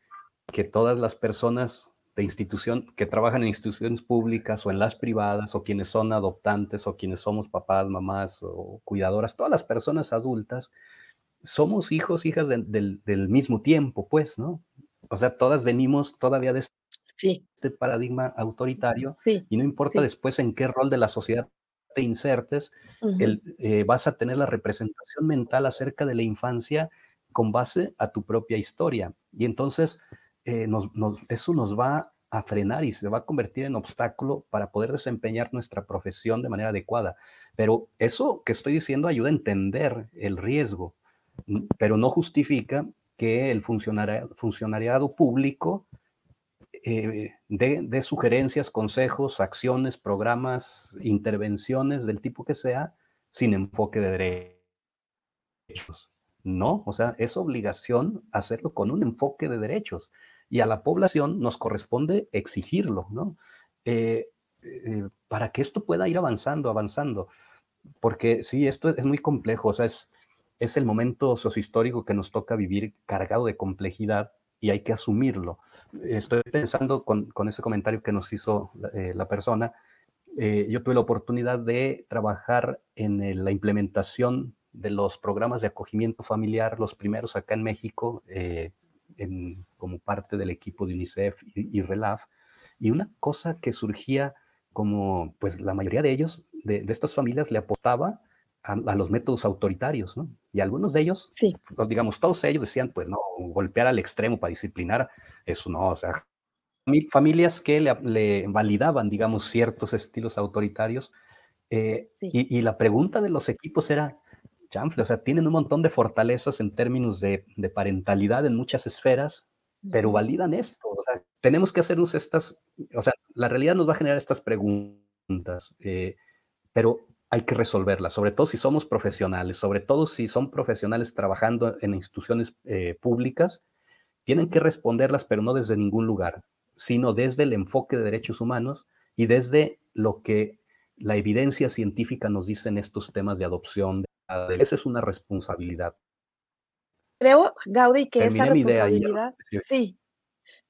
que todas las personas de institución que trabajan en instituciones públicas o en las privadas o quienes son adoptantes o quienes somos papás, mamás o cuidadoras, todas las personas adultas, somos hijos, hijas del, del, mismo tiempo, pues, ¿no? O sea, todas venimos todavía de este paradigma autoritario y no importa después en qué rol de la sociedad te insertes, eh, vas a tener la representación mental acerca de la infancia con base a tu propia historia. Y entonces eh, eso nos va a frenar y se va a convertir en obstáculo para poder desempeñar nuestra profesión de manera adecuada. Pero eso que estoy diciendo ayuda a entender el riesgo, pero no justifica que el funcionariado, público eh, dé, sugerencias, consejos, acciones, programas, intervenciones del tipo que sea, sin enfoque de derechos. No, o sea, es obligación hacerlo con un enfoque de derechos y a la población nos corresponde exigirlo, ¿no? Eh, eh, para que esto pueda ir avanzando, avanzando. Porque sí, esto es muy complejo, o sea, es, es el momento sociohistórico que nos toca vivir cargado de complejidad y hay que asumirlo. Estoy pensando con, ese comentario que nos hizo la eh, persona. Eh, yo tuve la oportunidad de trabajar en la implementación de los programas de acogimiento familiar, los primeros acá en México, eh, como parte del equipo de UNICEF y, RELAF. Y una cosa que surgía como, pues la mayoría de ellos, de, de estas familias, le aportaba a, los métodos autoritarios, ¿no? Y algunos de ellos, sí. Pues, digamos, todos ellos decían, pues no, golpear al extremo para disciplinar, eso no, o sea, familias que le, validaban, digamos, ciertos estilos autoritarios. Eh, y, la pregunta de los equipos era, chanfle, o sea, tienen un montón de fortalezas en términos de, parentalidad en muchas esferas, pero validan esto. O sea, tenemos que hacernos estas, o sea, la realidad nos va a generar estas preguntas, eh, pero hay que resolverla, sobre todo si somos profesionales, sobre todo si son profesionales trabajando en instituciones eh, públicas, tienen que responderlas, pero no desde ningún lugar, sino desde el enfoque de derechos humanos y desde lo que la evidencia científica nos dice en estos temas de adopción. Esa es una responsabilidad. Creo, Gaudi, que esa responsabilidad, sí,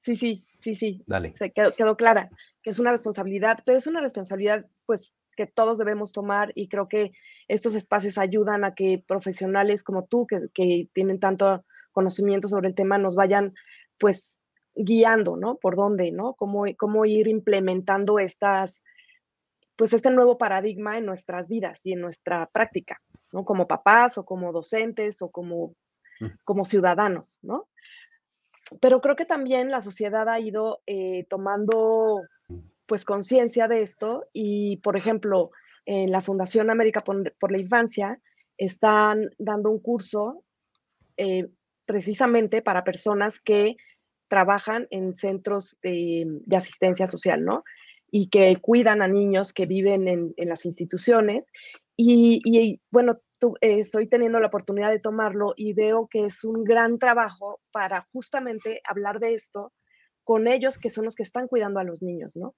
sí, sí, sí, sí, Dale. Se quedó, quedó, clara, que es una responsabilidad, pero es una responsabilidad, pues, que todos debemos tomar y creo que estos espacios ayudan a que profesionales como tú, que, que tienen tanto conocimiento sobre el tema, nos vayan, pues, guiando, ¿no? Por dónde, ¿no? Cómo, cómo ir implementando estas, pues este nuevo paradigma en nuestras vidas y en nuestra práctica, ¿no? Como papás o como docentes o como, como ciudadanos, ¿no? Pero creo que también la sociedad ha ido eh, tomando pues conciencia de esto y, por ejemplo, en la Fundación América por, la Infancia están dando un curso eh, precisamente para personas que trabajan en centros de, asistencia social, ¿no? Y que cuidan a niños que viven en, las instituciones. Y, bueno, estoy teniendo la oportunidad de tomarlo y veo que es un gran trabajo para justamente hablar de esto con ellos, que son los que están cuidando a los niños, ¿no?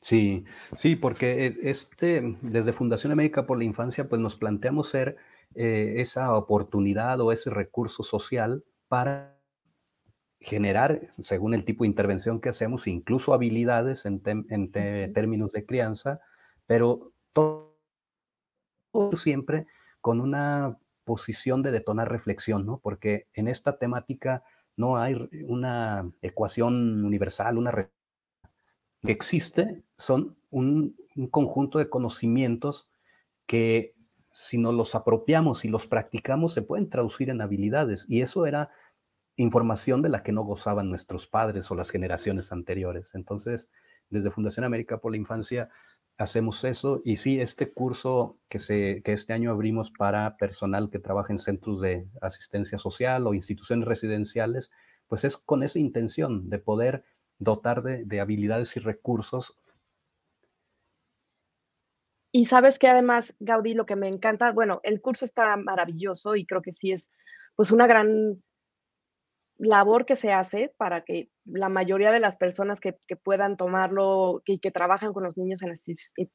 Sí, sí, porque eh, este, desde Fundación América por la Infancia, pues nos planteamos ser eh, esa oportunidad o ese recurso social para generar, según el tipo de intervención que hacemos, incluso habilidades en, en términos de crianza, pero todo, siempre con una posición de detonar reflexión, ¿no? Porque en esta temática no hay una ecuación universal, una que existe son un, un, conjunto de conocimientos que si nos los apropiamos y los practicamos se pueden traducir en habilidades y eso era información de la que no gozaban nuestros padres o las generaciones anteriores. Entonces, desde Fundación América por la Infancia hacemos eso y sí, este curso que, se, que este año abrimos para personal que trabaja en centros de asistencia social o instituciones residenciales, pues es con esa intención de poder dotar de, de habilidades y recursos. Y sabes que además, Gaudí, lo que me encanta, bueno, el curso está maravilloso y creo que sí es pues una gran labor que se hace para que la mayoría de las personas que, que puedan tomarlo y que, que, trabajan con los niños en las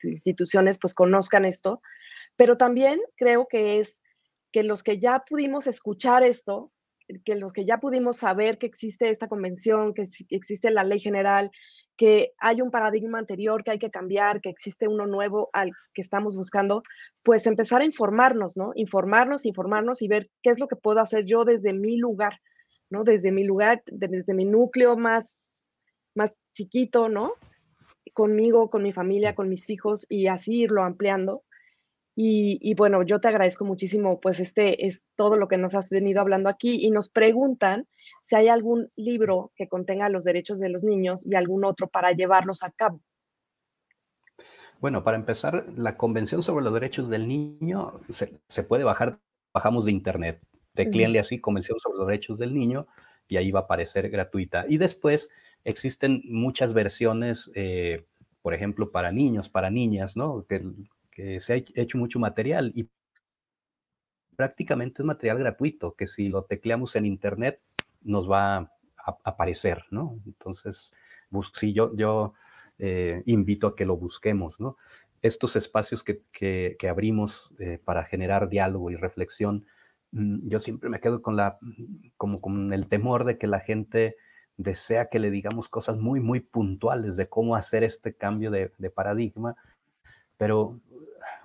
instituciones pues conozcan esto, pero también creo que es que los que ya pudimos escuchar esto, que los que ya pudimos saber que existe esta convención, que existe la ley general, que hay un paradigma anterior que hay que cambiar, que existe uno nuevo al que estamos buscando, pues empezar a informarnos, ¿no? Informarnos, informarnos y ver qué es lo que puedo hacer yo desde mi lugar ¿no? Desde mi lugar, desde mi núcleo más, más chiquito, ¿no? Conmigo, con mi familia, con mis hijos y así irlo ampliando. Y, y, bueno, yo te agradezco muchísimo, pues este es todo lo que nos has venido hablando aquí y nos preguntan si hay algún libro que contenga los derechos de los niños y algún otro para llevarlos a cabo. Bueno, para empezar, la Convención sobre los Derechos del Niño se, se puede bajar, bajamos de internet, Tecleenle así, Convención sobre los Derechos del Niño, y ahí va a aparecer gratuita. Y después existen muchas versiones, eh, por ejemplo, para niños, para niñas, ¿no? Que, que, se ha hecho mucho material y prácticamente es material gratuito, que si lo tecleamos en internet nos va a, aparecer, ¿no? Entonces, sí, yo, yo eh, invito a que lo busquemos, ¿no? Estos espacios que, que, abrimos eh, para generar diálogo y reflexión, Mm, yo siempre me quedo con la, como con el temor de que la gente desea que le digamos cosas muy, muy puntuales de cómo hacer este cambio de paradigma, pero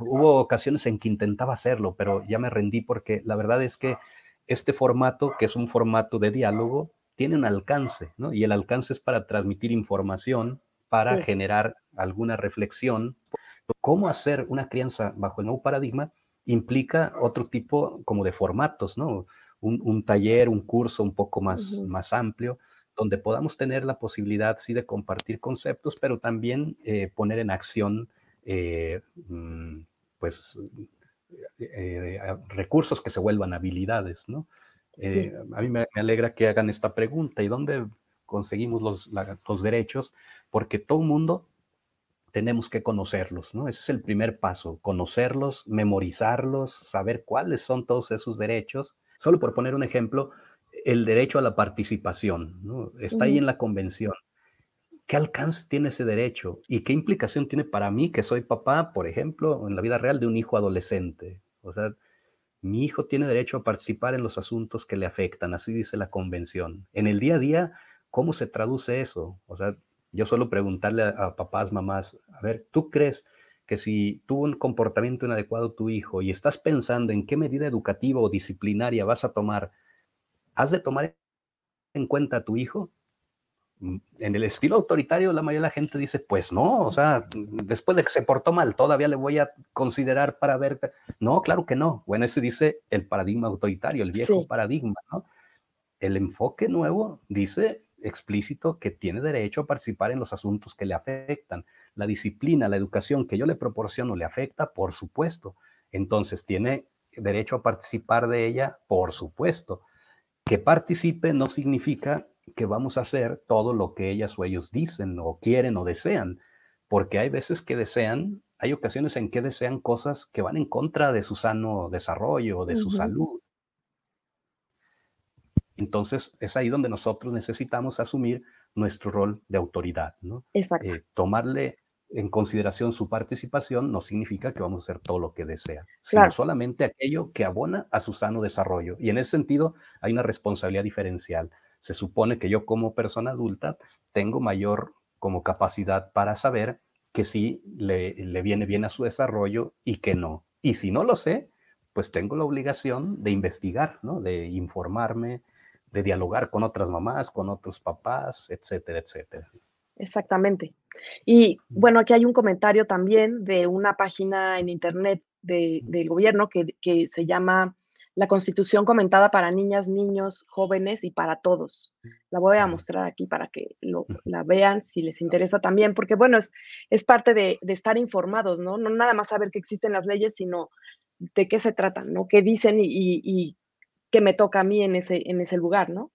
hubo ocasiones en que intentaba hacerlo, pero ya me rendí porque la verdad es que este formato, que es un formato de diálogo, tiene un alcance, ¿no? Y el alcance es para transmitir información, para sí. generar alguna reflexión. ¿Cómo hacer una crianza bajo el nuevo paradigma? implica otro tipo como de formatos, ¿no? Un, un taller, un curso un poco más, uh -huh. más amplio, donde podamos tener la posibilidad, sí, de compartir conceptos, pero también eh, poner en acción, eh, mm, pues, eh, recursos que se vuelvan habilidades, ¿no? Sí. a mí me, me, alegra que hagan esta pregunta, ¿y dónde conseguimos los, la, los derechos? Porque todo el mundo tenemos que conocerlos, ¿no? Ese es el primer paso, conocerlos, memorizarlos, saber cuáles son todos esos derechos. Solo por poner un ejemplo, el derecho a la participación, ¿no? Está uh -huh. ahí en la convención. ¿Qué alcance tiene ese derecho? ¿Y qué implicación tiene para mí que soy papá, por ejemplo, en la vida real de un hijo adolescente? O sea, mi hijo tiene derecho a participar en los asuntos que le afectan, así dice la convención. En el día a día, ¿cómo se traduce eso? O sea, yo suelo preguntarle a, papás, mamás, a ver, ¿tú crees que si tuvo un comportamiento inadecuado tu hijo y estás pensando en qué medida educativa o disciplinaria vas a tomar, ¿has de tomar en cuenta a tu hijo? En el estilo autoritario, la mayoría de la gente dice, pues no, o sea, después de que se portó mal, todavía le voy a considerar para ver. No, claro que no. Bueno, ese dice el paradigma autoritario, el viejo paradigma, ¿no? El enfoque nuevo dice explícito que tiene derecho a participar en los asuntos que le afectan. La disciplina, la educación que yo le proporciono le afecta, por supuesto. Entonces, tiene derecho a participar de ella, por supuesto. Que participe no significa que vamos a hacer todo lo que ellas o ellos dicen o quieren o desean, porque hay veces que desean, hay ocasiones en que desean cosas que van en contra de su sano desarrollo, de su salud. Entonces, es ahí donde nosotros necesitamos asumir nuestro rol de autoridad, ¿no? Exacto. Eh, tomarle en consideración su participación no significa que vamos a hacer todo lo que desea, sino solamente aquello que abona a su sano desarrollo. Y en ese sentido hay una responsabilidad diferencial. Se supone que yo como persona adulta tengo mayor como capacidad para saber que sí le, le viene bien a su desarrollo y que no. Y si no lo sé, pues tengo la obligación de investigar, ¿no? de informarme, de dialogar con otras mamás, con otros papás, etcétera, etcétera. Exactamente. Y bueno, aquí hay un comentario también de una página en internet del gobierno que, que, se llama La Constitución comentada para niñas, niños, jóvenes y para todos. La voy a mostrar aquí para que lo, la vean si les interesa también, porque bueno, es, es parte de, de, estar informados, ¿no? No nada más saber que existen las leyes, sino de qué se tratan, ¿no? ¿Qué dicen y, y, y que me toca a mí en ese, en ese lugar, ¿no?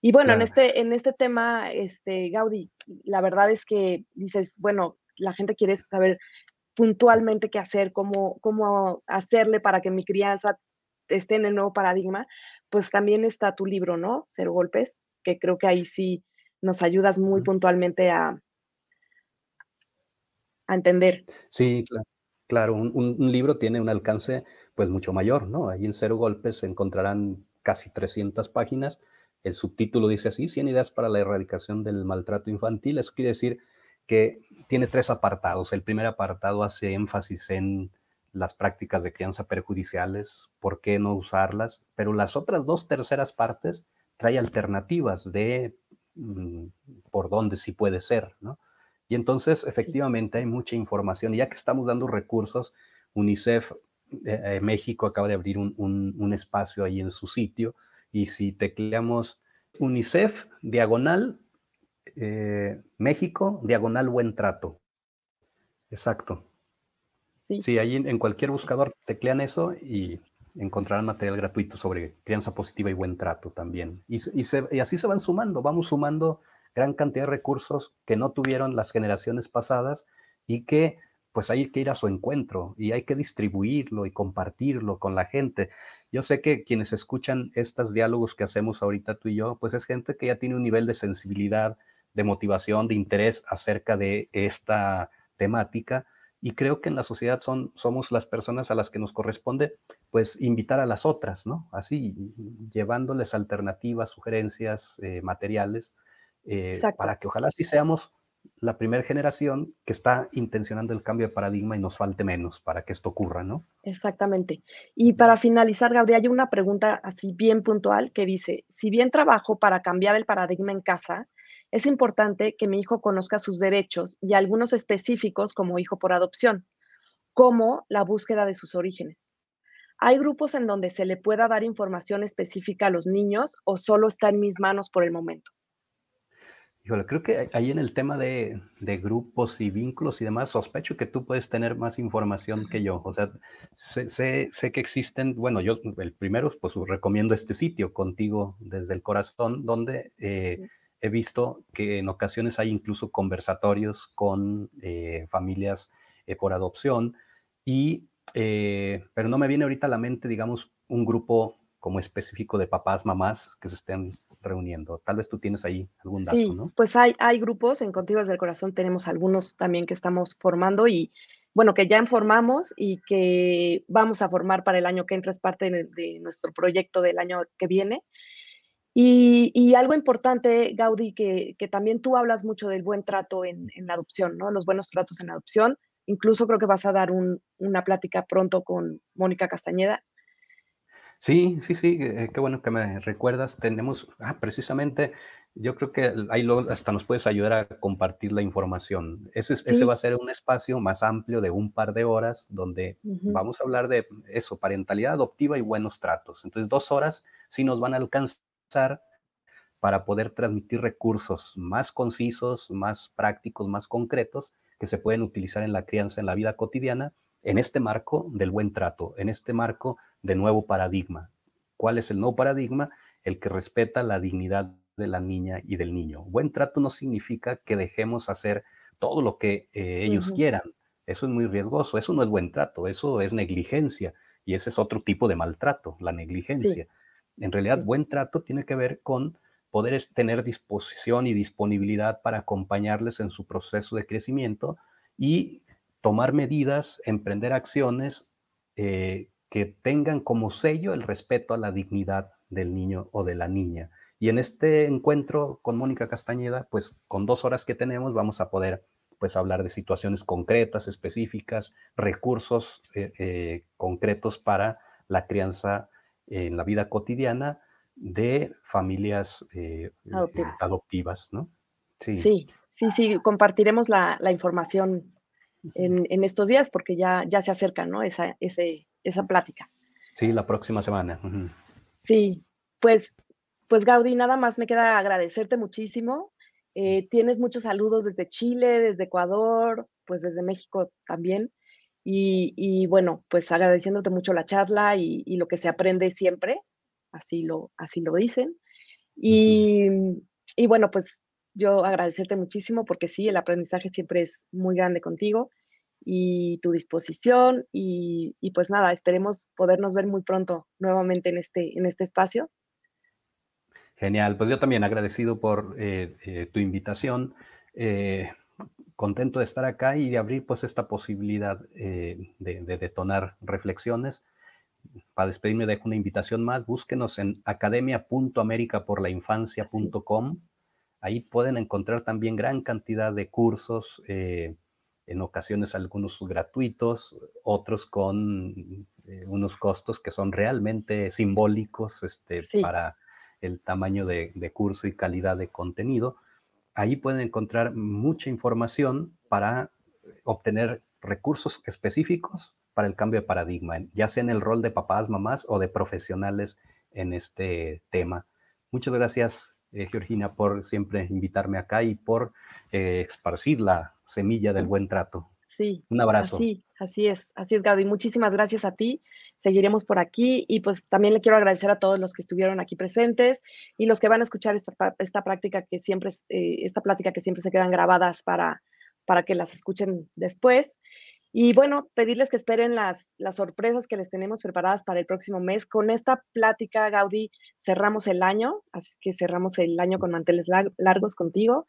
Y bueno, en, este, en este tema, este, Gaudí, la verdad es que dices, bueno, la gente quiere saber puntualmente qué hacer, cómo, cómo hacerle para que mi crianza esté en el nuevo paradigma, pues también está tu libro, ¿no? Cero golpes, que creo que ahí sí nos ayudas muy puntualmente a, a entender. Sí, claro. Claro, un, un, libro tiene un alcance pues mucho mayor, ¿no? Ahí en Cero Golpes se encontrarán casi 300 páginas. El subtítulo dice así, 100 ideas para la erradicación del maltrato infantil. Eso quiere decir que tiene tres apartados. El primer apartado hace énfasis en las prácticas de crianza perjudiciales, por qué no usarlas, pero las otras dos terceras partes trae alternativas de mm, por dónde sí puede ser, ¿no? Y entonces, efectivamente, hay mucha información. Y ya que estamos dando recursos, UNICEF eh, eh, México acaba de abrir un, espacio ahí en su sitio. Y si tecleamos UNICEF, diagonal, eh, México, diagonal, buen trato. Exacto. Sí, ahí en, cualquier buscador teclean eso y encontrarán material gratuito sobre crianza positiva y buen trato también. Y, y así se van sumando, vamos sumando gran cantidad de recursos que no tuvieron las generaciones pasadas y que pues hay que ir a su encuentro y hay que distribuirlo y compartirlo con la gente. Yo sé que quienes escuchan estos diálogos que hacemos ahorita tú y yo, pues es gente que ya tiene un nivel de sensibilidad, de motivación, de interés acerca de esta temática y creo que en la sociedad son, somos las personas a las que nos corresponde pues invitar a las otras, ¿no? Así, llevándoles alternativas, sugerencias, eh, materiales eh, para que ojalá sí seamos la primera generación que está intencionando el cambio de paradigma y nos falte menos para que esto ocurra, ¿no? Exactamente. Y para finalizar, Gabriel, hay una pregunta así bien puntual que dice, si bien trabajo para cambiar el paradigma en casa, es importante que mi hijo conozca sus derechos y algunos específicos como hijo por adopción, como la búsqueda de sus orígenes. ¿Hay grupos en donde se le pueda dar información específica a los niños o solo está en mis manos por el momento? Híjole, creo que ahí en el tema de, grupos y vínculos y demás, sospecho que tú puedes tener más información que yo. O sea, sé, que existen, bueno, yo el primero, pues recomiendo este sitio, Contigo desde el Corazón, donde eh, he visto que en ocasiones hay incluso conversatorios con eh, familias eh, por adopción, y, pero no me viene ahorita a la mente, digamos, un grupo como específico de papás, mamás que se estén reuniendo. Tal vez tú tienes ahí algún dato, sí, Pues hay, hay grupos, en Contigo desde el Corazón tenemos algunos también que estamos formando y bueno, que ya informamos y que vamos a formar para el año que entra, es parte de, nuestro proyecto del año que viene. Y, algo importante, Gaudí, que, también tú hablas mucho del buen trato en, la adopción, ¿no? Los buenos tratos en adopción. Incluso creo que vas a dar una plática pronto con Mónica Castañeda. Sí, sí, sí, eh, qué bueno que me recuerdas. Tenemos, ah, precisamente, yo creo que ahí hasta nos puedes ayudar a compartir la información. Ese, ese va a ser un espacio más amplio de un par de horas donde vamos a hablar de eso, parentalidad adoptiva y buenos tratos. Entonces, dos horas sí nos van a alcanzar para poder transmitir recursos más concisos, más prácticos, más concretos que se pueden utilizar en la crianza, en la vida cotidiana, en este marco del buen trato, en este marco de nuevo paradigma. ¿Cuál es el nuevo paradigma? El que respeta la dignidad de la niña y del niño. Buen trato no significa que dejemos hacer todo lo que eh, ellos quieran. Eso es muy riesgoso. Eso no es buen trato. Eso es negligencia. Y ese es otro tipo de maltrato, la negligencia. En realidad, buen trato tiene que ver con poder tener disposición y disponibilidad para acompañarles en su proceso de crecimiento y tomar medidas, emprender acciones eh, que tengan como sello el respeto a la dignidad del niño o de la niña. Y en este encuentro con Mónica Castañeda, pues con dos horas que tenemos vamos a poder pues hablar de situaciones concretas, específicas, recursos eh, eh, concretos para la crianza en la vida cotidiana de familias eh, adoptivas. ¿no? Sí. sí, sí, sí, compartiremos la, información en, estos días porque ya, ya se acerca, ¿no? Esa, ese, esa plática. Sí, la próxima semana. Sí, pues pues Gaudí, nada más me queda agradecerte muchísimo. Eh, tienes muchos saludos desde Chile, desde Ecuador, pues desde México también. Y, bueno, pues agradeciéndote mucho la charla y, lo que se aprende siempre, así lo, así lo dicen. Y, y, bueno, pues yo agradecerte muchísimo porque sí, el aprendizaje siempre es muy grande contigo y tu disposición y, pues nada, esperemos podernos ver muy pronto nuevamente en este, en este espacio Genial, pues yo también agradecido por eh, eh, tu invitación, eh, contento de estar acá y de abrir pues esta posibilidad de, detonar reflexiones. Para despedirme dejo una invitación más, búsquenos en academia.americaporlainfancia.com. Ahí pueden encontrar también gran cantidad de cursos, en ocasiones algunos gratuitos, otros con unos costos que son realmente simbólicos este, para el tamaño de, curso y calidad de contenido. Ahí pueden encontrar mucha información para obtener recursos específicos para el cambio de paradigma, ya sea en el rol de papás, mamás o de profesionales en este tema. Muchas gracias, eh, Georgina, por siempre invitarme acá y por eh, esparcir la semilla del buen trato. Sí. Un abrazo. Sí, así es, así es, Gaby. Muchísimas gracias a ti. Seguiremos por aquí y pues también le quiero agradecer a todos los que estuvieron aquí presentes y los que van a escuchar esta, esta práctica que siempre, eh, esta plática que siempre se quedan grabadas para, para que las escuchen después. Y bueno, pedirles que esperen las, las sorpresas que les tenemos preparadas para el próximo mes. Con esta plática, Gaudí, cerramos el año, así que cerramos el año con manteles largos contigo.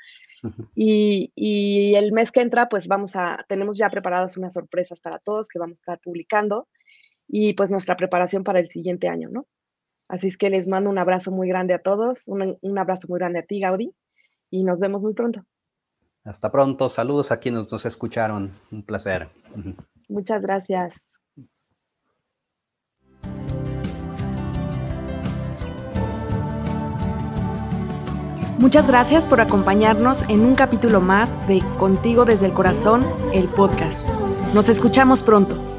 y, y, el mes que entra, pues vamos a, tenemos ya preparadas unas sorpresas para todos que vamos a estar publicando y pues nuestra preparación para el siguiente año, ¿no? Así es que les mando un abrazo muy grande a todos, un, un abrazo muy grande a ti, Gaudí, y nos vemos muy pronto. Hasta pronto. Saludos a quienes nos escucharon. Un placer. Muchas gracias. Muchas gracias por acompañarnos en un capítulo más de Contigo desde el Corazón, el podcast. Nos escuchamos pronto.